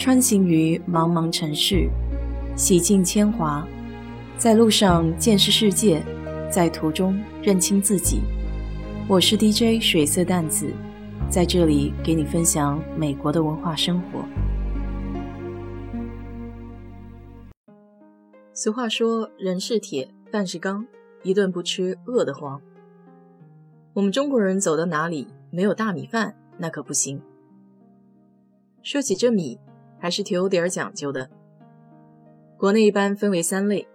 穿行于茫茫城市，洗尽铅华，在路上见识世界，在途中认清自己。我是 DJ 水色淡子，在这里给你分享美国的文化生活。俗话说：“人是铁，饭是钢，一顿不吃饿得慌。”我们中国人走到哪里没有大米饭，那可不行。说起这米，还是挺有点讲究的。国内一般分为三类：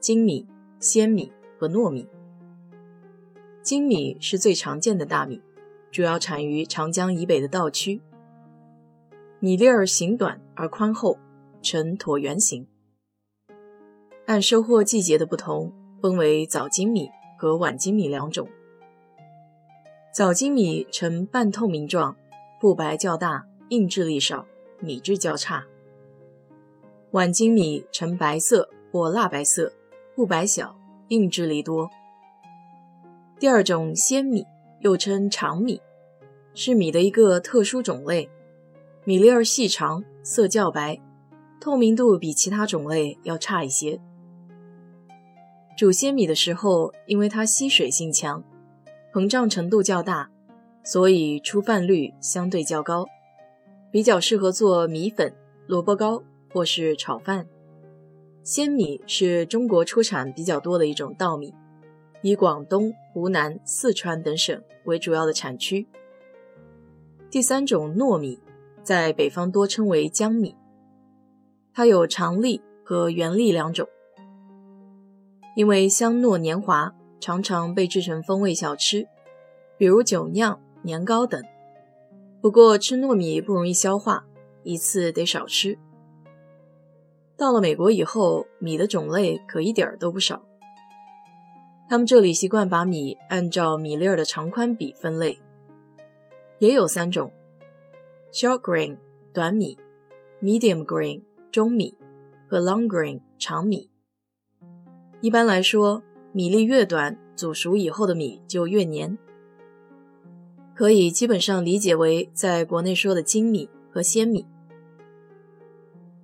精米、鲜米和糯米。精米是最常见的大米，主要产于长江以北的稻区。米粒儿形短而宽厚，呈椭圆形。按收获季节的不同，分为早精米和晚精米两种。早精米呈半透明状，布白较大。硬质力少，米质较差。晚精米呈白色或蜡白色，布白小，硬质粒多。第二种鲜米又称长米，是米的一个特殊种类，米粒儿细长，色较白，透明度比其他种类要差一些。煮鲜米的时候，因为它吸水性强，膨胀程度较大，所以出饭率相对较高。比较适合做米粉、萝卜糕或是炒饭。鲜米是中国出产比较多的一种稻米，以广东、湖南、四川等省为主要的产区。第三种糯米，在北方多称为江米，它有长粒和圆粒两种，因为香糯黏滑，常常被制成风味小吃，比如酒酿、年糕等。不过吃糯米不容易消化，一次得少吃。到了美国以后，米的种类可一点儿都不少。他们这里习惯把米按照米粒儿的长宽比分类，也有三种：short grain 短米、medium grain 中米和 long grain 长米。一般来说，米粒越短，煮熟以后的米就越黏。可以基本上理解为在国内说的精米和鲜米。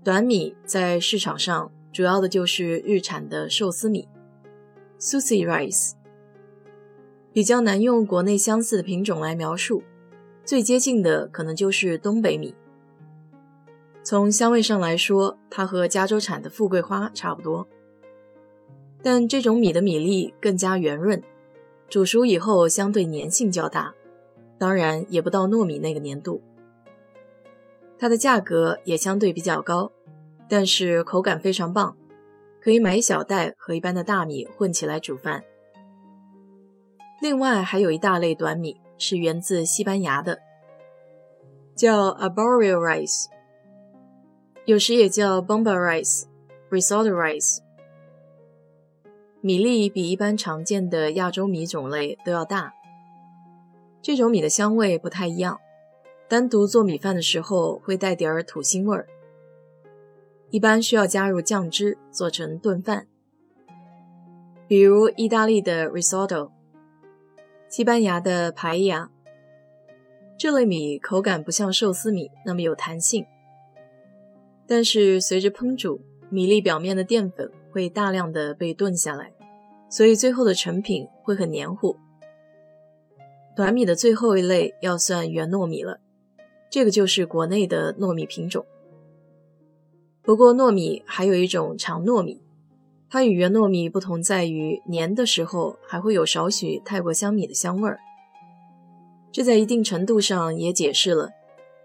短米在市场上主要的就是日产的寿司米 （sushi rice），比较难用国内相似的品种来描述，最接近的可能就是东北米。从香味上来说，它和加州产的富贵花差不多，但这种米的米粒更加圆润，煮熟以后相对粘性较大。当然也不到糯米那个粘度，它的价格也相对比较高，但是口感非常棒，可以买一小袋和一般的大米混起来煮饭。另外还有一大类短米是源自西班牙的，叫 Arborio rice，有时也叫 Bomba rice、Risotto rice，米粒比一般常见的亚洲米种类都要大。这种米的香味不太一样，单独做米饭的时候会带点儿土腥味儿。一般需要加入酱汁做成炖饭，比如意大利的 risotto，西班牙的排牙。这类米口感不像寿司米那么有弹性，但是随着烹煮，米粒表面的淀粉会大量的被炖下来，所以最后的成品会很黏糊。短米的最后一类要算圆糯米了，这个就是国内的糯米品种。不过糯米还有一种长糯米，它与圆糯米不同在于粘的时候还会有少许泰国香米的香味儿。这在一定程度上也解释了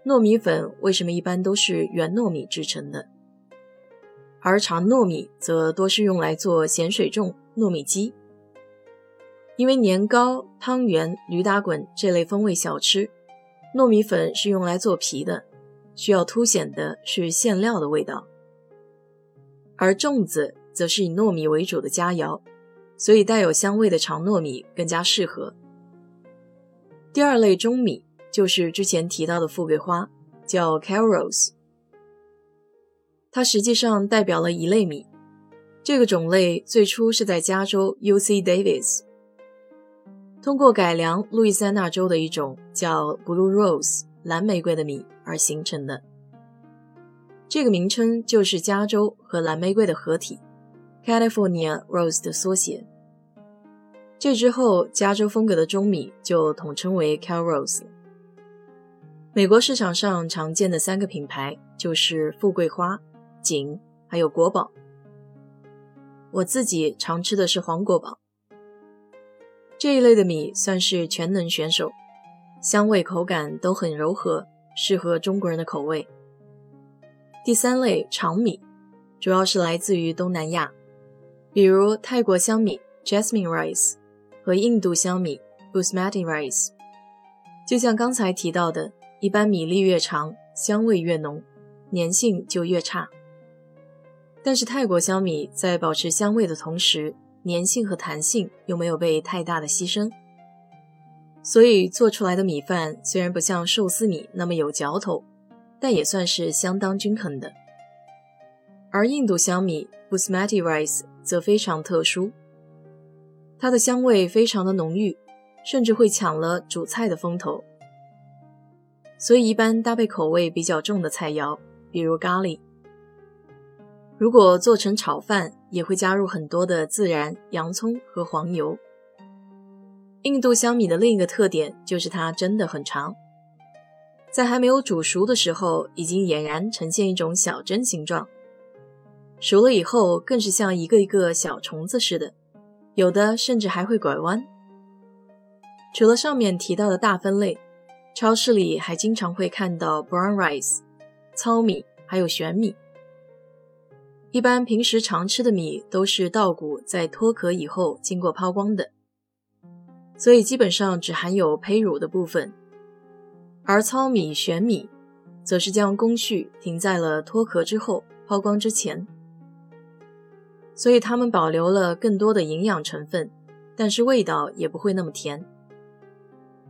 糯米粉为什么一般都是圆糯米制成的，而长糯米则多是用来做咸水粽、糯米鸡。因为年糕、汤圆、驴打滚这类风味小吃，糯米粉是用来做皮的，需要凸显的是馅料的味道；而粽子则是以糯米为主的佳肴，所以带有香味的长糯米更加适合。第二类中米就是之前提到的富贵花，叫 Carols，它实际上代表了一类米。这个种类最初是在加州 UC Davis。通过改良路易斯安那州的一种叫 Blue Rose 蓝玫瑰的米而形成的。这个名称就是加州和蓝玫瑰的合体，California Rose 的缩写。这之后，加州风格的中米就统称为 Cal Rose。美国市场上常见的三个品牌就是富贵花、锦，还有国宝。我自己常吃的是黄国宝。这一类的米算是全能选手，香味口感都很柔和，适合中国人的口味。第三类长米，主要是来自于东南亚，比如泰国香米 （Jasmine Rice） 和印度香米 （Basmati Rice）。就像刚才提到的，一般米粒越长，香味越浓，粘性就越差。但是泰国香米在保持香味的同时，粘性和弹性又没有被太大的牺牲，所以做出来的米饭虽然不像寿司米那么有嚼头。但也算是相当均衡的，而印度香米 （Basmati Rice） 则非常特殊，它的香味非常的浓郁，甚至会抢了主菜的风头，所以一般搭配口味比较重的菜肴，比如咖喱，如果做成炒饭，也会加入很多的孜然、洋葱和黄油。印度香米的另一个特点就是它真的很长。在还没有煮熟的时候，已经俨然呈现一种小针形状。熟了以后，更是像一个一个小虫子似的，有的甚至还会拐弯。除了上面提到的大分类，超市里还经常会看到 brown rice 糙米，还有玄米。一般平时常吃的米都是稻谷在脱壳以后经过抛光的，所以基本上只含有胚乳的部分。而糙米、玄米，则是将工序停在了脱壳之后、抛光之前，所以它们保留了更多的营养成分，但是味道也不会那么甜，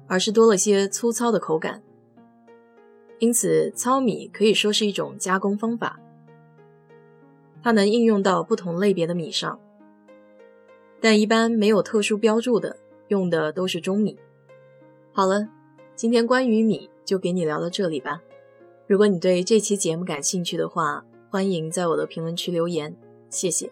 而是多了些粗糙的口感。因此，糙米可以说是一种加工方法，它能应用到不同类别的米上，但一般没有特殊标注的，用的都是中米。好了。今天关于米就给你聊到这里吧。如果你对这期节目感兴趣的话，欢迎在我的评论区留言，谢谢。